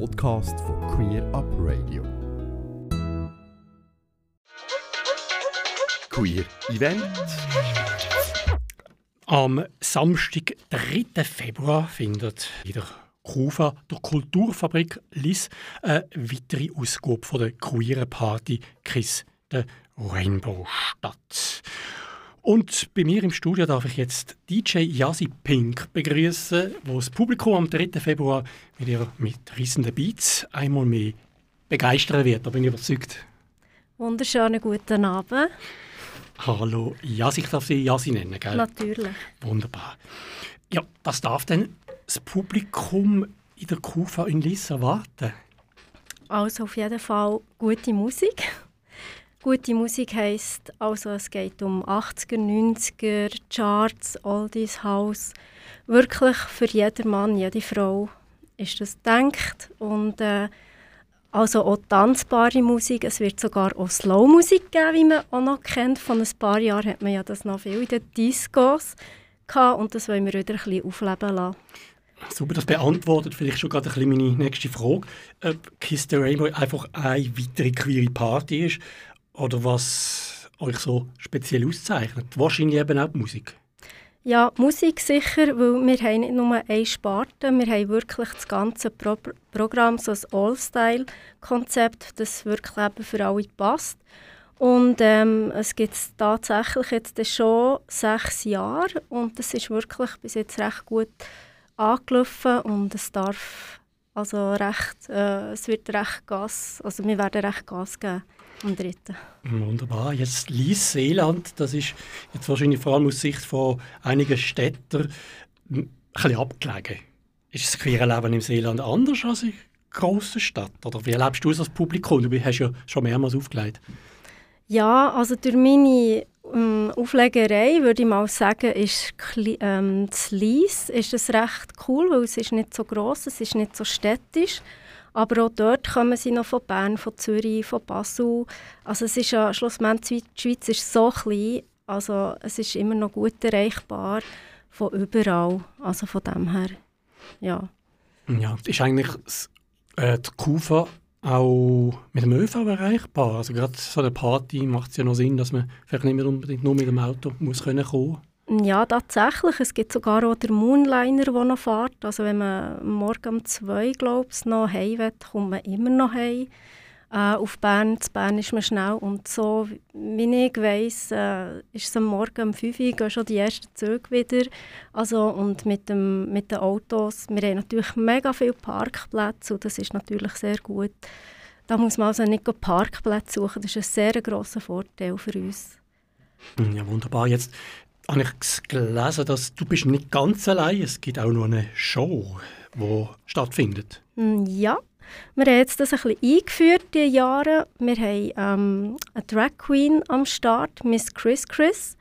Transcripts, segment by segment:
Podcast von Queer Up Radio. Queer Event. Am Samstag, 3. Februar, findet in der KUFA, der Kulturfabrik Liss, eine weitere Ausgabe von der queeren Party Kiss the Rainbow statt. Und bei mir im Studio darf ich jetzt DJ Yasi Pink begrüßen, wo das Publikum am 3. Februar mit ihrer mitreißenden Beats einmal mehr begeistern wird. Da bin ich überzeugt. Wunderschönen guten Abend. Hallo Yasi, ich darf Sie Yasi nennen, gell? Natürlich. Wunderbar. Ja, was darf denn das Publikum in der Kufa in Liss erwarten? Also auf jeden Fall gute Musik. Gute Musik heisst, also es geht um 80er, 90er, Charts, Oldies, House. Wirklich für jeden Mann, jede Frau ist das gedacht. Und äh, also auch tanzbare Musik. Es wird sogar auch Slow-Musik geben, wie man auch noch kennt. Von ein paar Jahren hat man ja das noch viel in den Discos gehabt, und das wollen wir wieder ein bisschen aufleben lassen. Super, das beantwortet vielleicht schon gerade ein bisschen meine nächste Frage. Ob Kiss the Rainbow einfach eine weitere queere Party ist oder was euch so speziell auszeichnet? Wahrscheinlich eben auch die Musik. Ja, Musik sicher, weil wir haben nicht nur eine Sparte, wir haben wirklich das ganze Pro Programm, so ein All-Style-Konzept, das wirklich eben für alle passt. Und ähm, es gibt tatsächlich jetzt schon sechs Jahre und es ist wirklich bis jetzt recht gut angelaufen und es darf also recht, äh, es wird recht Gas, also wir werden recht Gas geben am dritten. Wunderbar. Jetzt Lies Seeland, das ist jetzt wahrscheinlich vor allem aus Sicht von einigen Städtern ein bisschen abgelegen. Ist das queere Leben im Seeland anders als in grossen Stadt? Oder wie erlebst du es als Publikum? Du hast ja schon mehrmals aufgelegt. Ja, also durch meine ähm, Auflegerei würde ich mal sagen, ist ähm, das Lies ist es recht cool, weil es ist nicht so groß, es ist nicht so städtisch. Aber auch dort kommen sie noch von Bern, von Zürich, von Basel. Also es ist ja schlussendlich, die Schweiz ist so klein, also es ist immer noch gut erreichbar von überall. Also von dem her, ja. Ja, ist eigentlich äh, die Kufa auch mit dem ÖV erreichbar? Also gerade so eine Party macht es ja noch Sinn, dass man vielleicht nicht mehr unbedingt nur mit dem Auto muss kommen ja, tatsächlich. Es gibt sogar auch den Moonliner, der noch fährt. Also wenn man morgen um zwei glaubst, noch heim will, kommt man immer noch heim. Äh, auf Bern, zu Bern ist man schnell. Und so, wie ich weiss, äh, ist es am Morgen um 5 Uhr gehen schon die ersten Züge wieder. Also, und mit, dem, mit den Autos, wir haben natürlich mega viele Parkplätze und das ist natürlich sehr gut. Da muss man also nicht Parkplätze suchen, das ist ein sehr grosser Vorteil für uns. Ja, wunderbar. Jetzt habe ich gelesen, dass du bist nicht ganz allein. Es gibt auch noch eine Show, die stattfindet. Mm, ja, wir haben jetzt das ein bisschen eingeführt, diese Jahre. Wir haben ähm, eine Drag Queen am Start, Miss Chris Chris.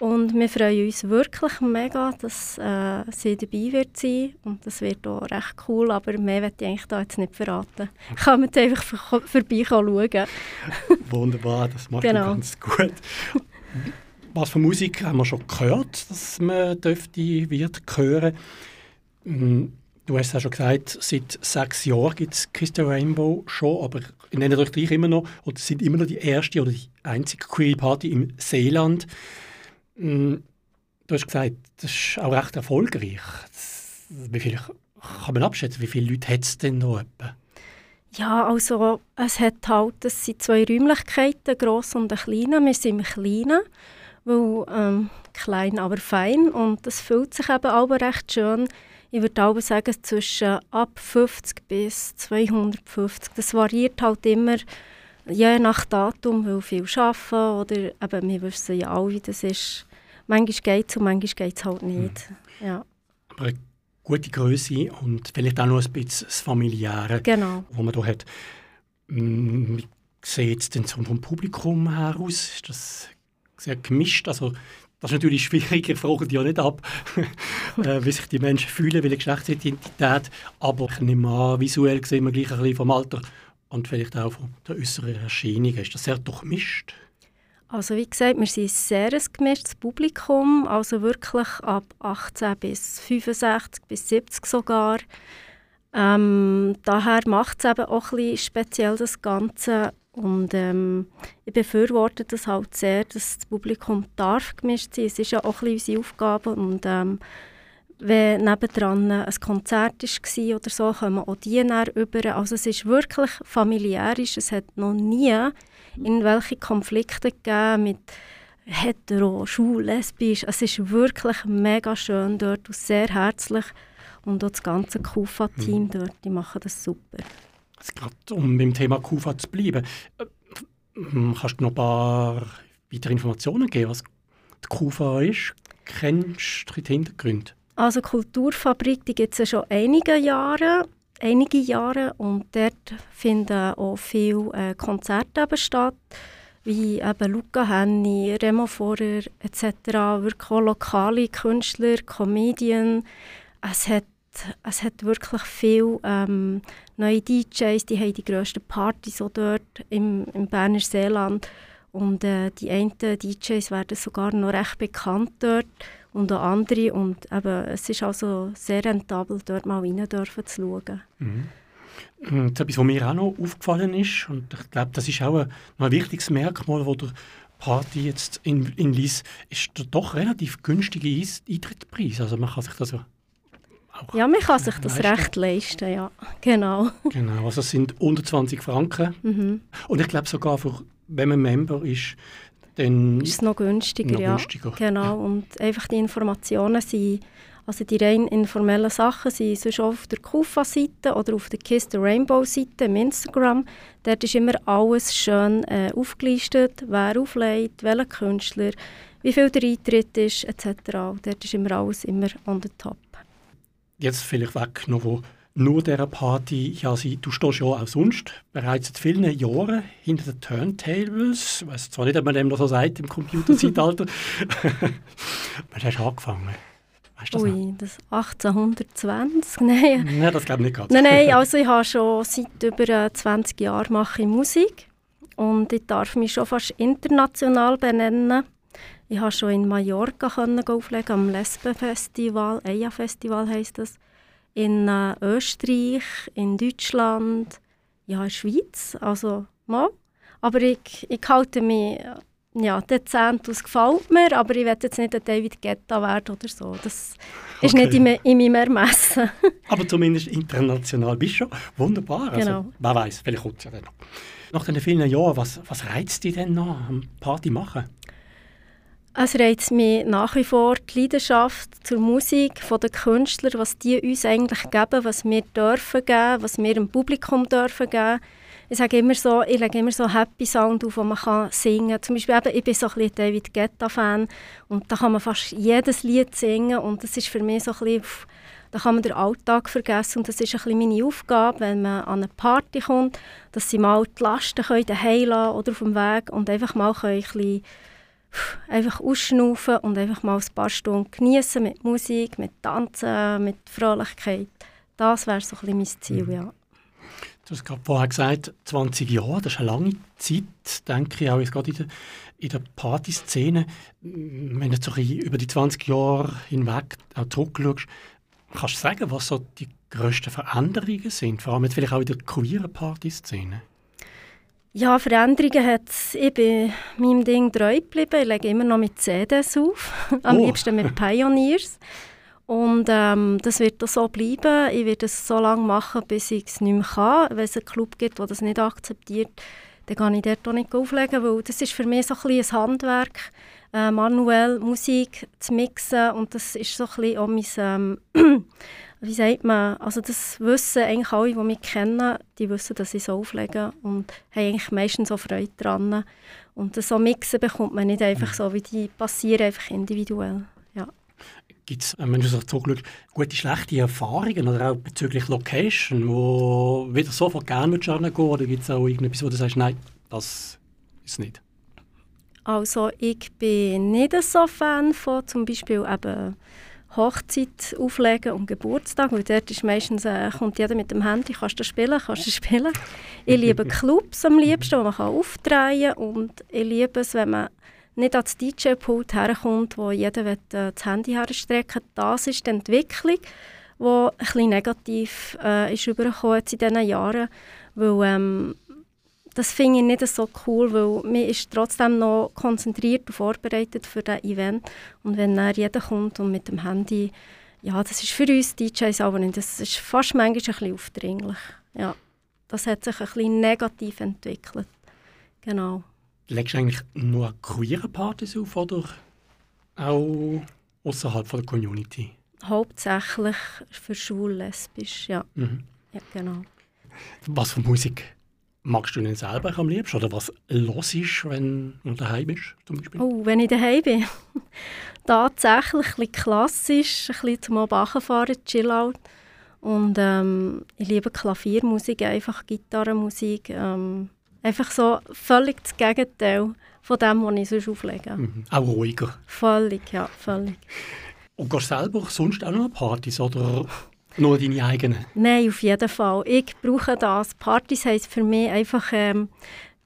Und wir freuen uns wirklich mega, dass äh, sie dabei wird sein. Und das wird auch recht cool, aber mehr möchte ich eigentlich da jetzt nicht verraten. Kann mit einfach vor vorbei schauen. Wunderbar, das macht genau. ganz gut. Was für Musik haben wir schon gehört, dass man dürfte, wird hören. Hm, du hast ja schon gesagt, seit sechs Jahren gibt es Kiss Rainbow schon, aber ich nenne euch gleich immer noch, oder sind immer noch die erste oder die einzige Queer Party im Seeland. Hm, du hast gesagt, das ist auch recht erfolgreich. wie viel kann man abschätzen, wie viele Leute hat es denn noch etwa? Ja, also es hat halt, es sind zwei Räumlichkeiten, gross und eine kleine. Wir sind im Kleinen weil ähm, klein, aber fein und das fühlt sich eben auch recht schön. Ich würde auch sagen, zwischen ab 50 bis 250. Das variiert halt immer je nach Datum, weil viel arbeiten oder eben, wir wissen ja alle, wie das ist. Manchmal geht es und manchmal geht es halt nicht. Mhm. Ja. Aber eine gute Größe und vielleicht auch noch ein bisschen das Familiäre, genau. was man hier hat. Wie sieht es denn vom Publikum her aus? Ist das sehr gemischt. Also, das ist natürlich schwierig, ich frage die ja nicht ab, äh, wie sich die Menschen fühlen, welche Geschlechtsidentität. Aber ich nehme an, visuell sehen wir gleich ein bisschen vom Alter und vielleicht auch von der äußeren Erscheinung. Ist das sehr durchmischt? Also wie gesagt, wir sind sehr ein gemischtes Publikum, also wirklich ab 18 bis 65 bis 70 sogar. Ähm, daher macht es eben auch ein bisschen speziell das Ganze. Und ähm, ich befürworte das halt sehr, dass das Publikum darf gemischt sein. Es ist ja auch ein bisschen unsere Aufgabe. Und ähm, wenn nebendran ein Konzert war oder so, kommen auch die näher über. Also es ist wirklich familiär. Es hat noch nie irgendwelche Konflikte gegeben mit hetero, schwul, lesbisch. Es ist wirklich mega schön dort und sehr herzlich. Und auch das ganze KUFA-Team mhm. dort, die machen das super. Gerade um beim Thema KUFA zu bleiben, äh, kannst du noch ein paar weitere Informationen geben, was die KUFA ist? Kennst du die Hintergründe? Also Kulturfabrik, die gibt es ja schon einige Jahre, einige Jahre und dort finden auch viele äh, Konzerte statt, wie eben Luca Henny, Remo Forer etc., wirklich auch lokale Künstler, Comedien. Es hat, es hat wirklich viele ähm, neue DJs, die haben die grössten Partys auch dort im, im Berner Seeland und äh, die einen DJs werden sogar noch recht bekannt dort und auch andere. Und eben, es ist also sehr rentabel, dort mal rein zu schauen. Mhm. Etwas, was mir auch noch aufgefallen ist, und ich glaube, das ist auch ein, ein wichtiges Merkmal, wo der Party jetzt in, in Lies ist der doch relativ günstige Eintrittspreis. Also man kann sich das auch Ja, man kann sich das leisten. recht leisten, ja. Genau. Genau, also es sind unter 20 Franken. Mhm. Und ich glaube sogar, für, wenn man Member ist, dann ist es noch günstiger, noch ja. Günstiger. Genau, ja. und einfach die Informationen sind, also die rein informellen Sachen sind sonst auf der Kufa-Seite oder auf der Kiss the Rainbow-Seite im Instagram. Dort ist immer alles schön äh, aufgelistet, wer auflegt, welcher Künstler, wie viel der Eintritt ist, etc. Dort ist immer alles immer on the top. Jetzt vielleicht weg noch, wo nur dieser Party, ja, sie, du stehst ja auch sonst bereits seit vielen Jahren hinter den Turntables. Ich weiß zwar nicht, ob man dem noch so sagt im Computerzeitalter. Wann hast du angefangen? Weißt das Ui, noch? das 1820? Nein. Nein, das glaube ich nicht ganz. Nein, nein, also ich habe schon seit über 20 Jahren mache ich Musik und ich darf mich schon fast international benennen. Ich habe schon in Mallorca auflegen am Lesbenfestival, Eia-Festival heisst das in äh, Österreich, in Deutschland, ja, in der Schweiz, also mal. Aber ich, ich halte mich ja, dezent aus, gefällt mir, aber ich werde jetzt nicht ein David Guetta werden oder so. Das ist okay. nicht in, in meinem Ermessen. aber zumindest international bist du schon. Wunderbar. Also, genau. wer weiß, vielleicht kommt es ja dann noch. Nach den vielen Jahren, was, was reizt dich denn noch am Party machen? Es reizt mich nach wie vor die Leidenschaft zur Musik von den Künstlern, was die uns eigentlich geben, was wir dürfen geben, was wir dem Publikum dürfen geben. Ich sage immer so, ich lege immer so Happy Sound auf, wo man kann singen kann. Zum Beispiel eben, ich bin so ein bisschen David Guetta-Fan und da kann man fast jedes Lied singen und das ist für mich so ein bisschen, da kann man den Alltag vergessen und das ist ein bisschen meine Aufgabe, wenn man an eine Party kommt, dass sie mal die Lasten lassen oder auf dem Weg und einfach mal ein bisschen einfach ausschnaufen und einfach mal ein paar Stunden genießen mit Musik, mit Tanzen, mit Fröhlichkeit. Das wäre so ein bisschen mein Ziel, mhm. ja. Du hast gerade vorher gesagt, 20 Jahre, das ist eine lange Zeit, denke ich, auch jetzt gerade in der, in der Partyszene. Wenn du so über die 20 Jahre hinweg auch zurückschaust, kannst du sagen, was so die grössten Veränderungen sind, vor allem jetzt vielleicht auch in der queeren Partyszene? Ja, Veränderungen hat es. Ich bin meinem Ding treu geblieben. Ich lege immer noch mit CDs auf. Am oh. liebsten mit Pioneers. Und ähm, das wird auch so bleiben. Ich werde es so lange machen, bis ich es nicht mehr kann. Wenn es einen Club gibt, der das nicht akzeptiert, dann kann ich dort auch nicht auflegen, weil das ist für mich so ein, bisschen ein Handwerk, äh, manuell Musik zu mixen und das ist so ein bisschen auch mein, ähm, wie sagt man, also das wissen eigentlich alle, die mich kennen, die wissen, dass ich so auflege und haben eigentlich meistens auch Freude daran. Und so mixen bekommt man nicht einfach so, wie die passieren einfach individuell. Ja. Gibt es, wenn du so zurückschaust, gute, schlechte Erfahrungen oder auch bezüglich Location, wo wieder sofort gerne gehen oder gibt es auch irgendetwas, wo du sagst, nein, das ist nicht? Also ich bin nicht so Fan von zum Beispiel eben Hochzeit auflegen und Geburtstag, weil dort ist meistens, äh, kommt jeder mit dem Handy, kannst du spielen, kannst du spielen. Ich liebe Clubs am liebsten, wo man kann aufdrehen kann und ich liebe es, wenn man nicht ans DJ-Pult herkommt, wo jeder will, äh, das Handy herstrecken Das ist die Entwicklung, ein bisschen negativ äh, ist übergekommen in diesen Jahren, weil ähm, das finde ich nicht so cool, weil man ist trotzdem noch konzentriert und vorbereitet für das Event und wenn dann jeder kommt und mit dem Handy, ja, das ist für uns DJs aber nicht, das ist fast manchmal ein bisschen aufdringlich, ja. Das hat sich ein bisschen negativ entwickelt, genau. Legst du eigentlich nur queere Partys auf oder auch außerhalb der Community? Hauptsächlich für schwul, lesbisch, ja. Mhm. ja genau. Was für Musik magst du denn selber am liebsten? Oder was los ist, wenn du daheim bist? Zum Beispiel? Oh, wenn ich daheim bin? Tatsächlich ein bisschen klassisch, ein bisschen zum fahren, Chill-Out. Und ähm, ich liebe Klaviermusik, einfach Gitarrenmusik. Ähm, einfach so völlig das Gegenteil von dem, was ich sonst auflege. Mhm. Auch ruhiger? Völlig, ja, völlig. Und gehst du selber sonst auch noch an Partys oder nur deine eigenen? Nein, auf jeden Fall. Ich brauche das. Partys heisst für mich einfach ähm,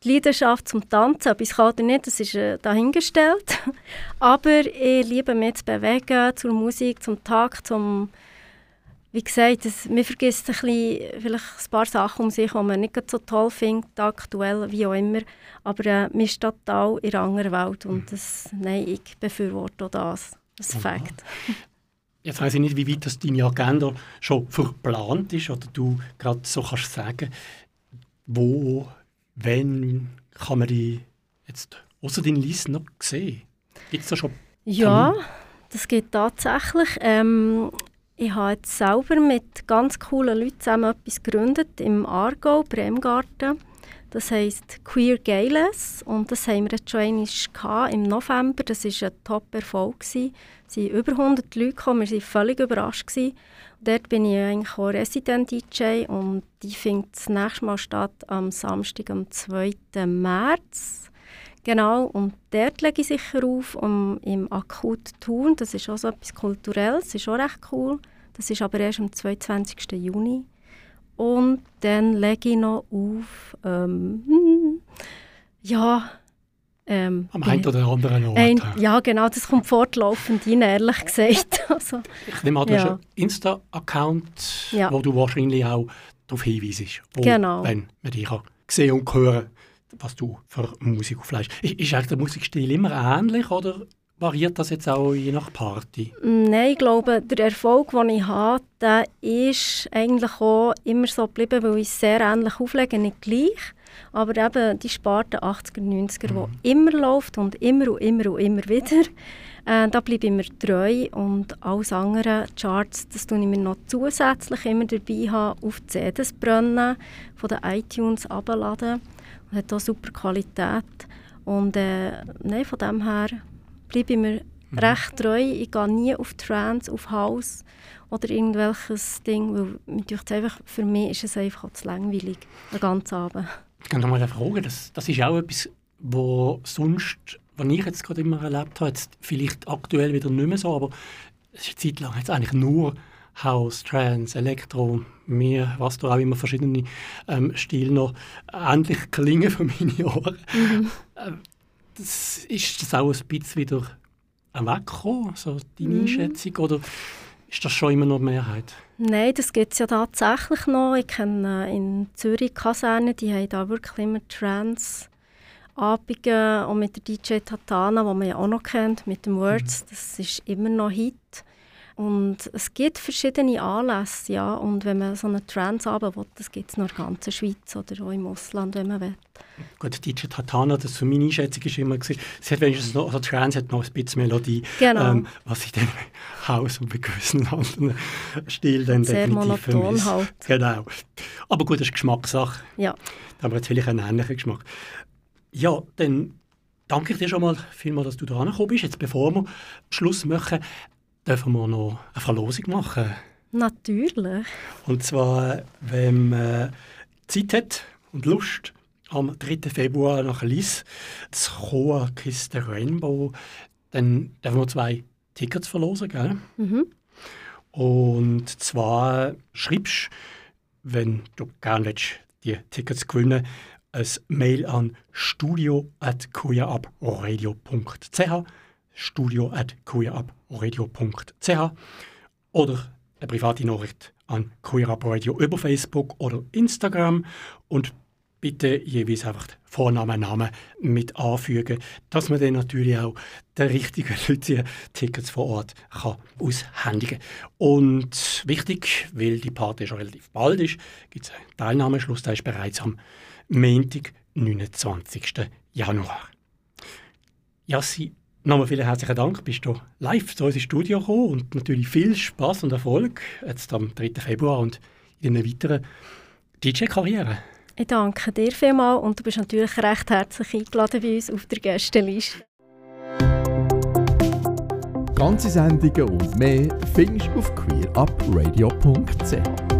die Leidenschaft zum Tanzen. Ob ich es kann oder nicht, das ist äh, dahingestellt. Aber ich liebe mich zu bewegen, zur Musik, zum Takt, zum... Wie gesagt, das, man vergisst ein bisschen, vielleicht ein paar Sachen um sich, die man nicht so toll findet, aktuell, wie auch immer. Aber äh, man ist total in einer anderen Welt und das, nein, ich befürworte auch das. Das ist Fakt. Jetzt weiß ich nicht, wie weit das deine Agenda schon verplant ist oder du gerade so kannst sagen, wo, wenn kann man die jetzt außer den Listen noch sehen? Gibt es da schon? Ja, das geht tatsächlich. Ähm, ich habe jetzt selber mit ganz coolen Leuten zusammen etwas gegründet im Aargau, Bremgarten. Das heisst Queer Gayless und das haben wir jetzt schon einmal im November. Das war ein Top-Erfolg. Es sind über 100 Leute gekommen, wir waren völlig überrascht. Gewesen. dort bin ich eigentlich auch Resident-DJ und die findet das nächste Mal statt am Samstag, am 2. März. Genau, und dort lege ich sicher auf, um im Akut tun. Das ist auch so etwas Kulturelles, das ist auch recht cool. Das ist aber erst am 22. Juni. Und dann lege ich noch auf, ähm, ja, ähm, Am einen oder anderen Ort. Ein, ja, genau, das kommt fortlaufend rein, ehrlich gesagt. Also, ich nehme an, du ja. hast einen Insta-Account, ja. wo du wahrscheinlich auch darauf hinweisest, wo, genau. wenn man dich sehen und hören was du für Musik auflegst. Ist, ist der Musikstil immer ähnlich oder variiert das jetzt auch je nach Party? Nein, ich glaube, der Erfolg, den ich habe, der ist eigentlich auch immer so geblieben, weil ich sehr ähnlich auflege, nicht gleich. Aber eben die Sparte 80er, 90er, mhm. die immer läuft und immer und immer und immer wieder, äh, da bleibe ich mir treu und alles andere Charts, das tue ich mir noch zusätzlich immer dabei haben, auf CDs brennen, von den iTunes abladen und hat auch super Qualität und äh, nein, von dem her bleibe ich mir mhm. recht treu. Ich gehe nie auf Trance, auf House oder irgendwelches Ding, weil einfach, für mich ist es einfach zu langweilig, den ganzen Abend. Ich kann noch mal fragen, das, das ist auch etwas, wo sonst, was ich jetzt gerade immer erlebt habe, jetzt vielleicht aktuell wieder nicht mehr so, aber es ist eine Zeit lang jetzt eigentlich nur House, Trance, Elektro, mir, was da auch immer verschiedene ähm, Stile noch endlich klingen für meine Ohren. Mhm. Das, ist das auch ein bisschen wieder weggekommen, so deine mhm. Einschätzung, oder ist das schon immer noch die Mehrheit? Nein, das gibt es ja tatsächlich noch. Ich kenne äh, in Zürich Kaserne, die haben da wirklich immer Trance Abende und mit der DJ Tatana, die man ja auch noch kennt, mit dem Words, mhm. das ist immer noch Hit. Und es gibt verschiedene Anlässe, ja. Und wenn man so einen Trance haben will, das gibt es nur in der ganzen Schweiz oder auch im Ausland, wenn man will. Gut, DJ Tatana, das für meine Einschätzung ist immer gewesen, sie hat wenigstens noch, also Trance hat noch ein bisschen Melodie, genau. ähm, was ich dann Haus und bei gewissen anderen Stil dann Sehr definitiv vermisse. halt. Genau. Aber gut, das ist Geschmackssache. Ja. Da haben wir jetzt vielleicht einen ähnlichen Geschmack. Ja, dann danke ich dir schon mal vielmals, dass du da gekommen bist. Jetzt, bevor wir Schluss machen, dürfen wir noch eine Verlosung machen. Natürlich. Und zwar, wenn man Zeit hat und Lust, am 3. Februar nach Liss zu kommen, Kiste Rainbow, dann dürfen wir zwei Tickets verlosen, gell? Mhm. Und zwar schreibst wenn du gerne willst, die Tickets gewinnen ein Mail an studio.queerupradio.ch studio.queerupradio.ch oder eine private Nachricht an Queer Up Radio über Facebook oder Instagram und bitte jeweils einfach Vornamen, Namen mit anfügen, dass man dann natürlich auch den richtigen Leuten Tickets vor Ort kann aushändigen kann. Und wichtig, weil die Party schon relativ bald ist, gibt es einen Teilnahmeschluss, der ist bereits am Montag, 29. Januar. Jassi, nochmal vielen herzlichen Dank, bist du live zu uns ins Studio gekommen und natürlich viel Spaß und Erfolg jetzt am 3. Februar und in einer weiteren DJ-Karriere. Ich danke dir vielmals und du bist natürlich recht herzlich eingeladen bei uns auf der Gästeliste. Ganze Sendungen und mehr findest du auf queerupradio.ch.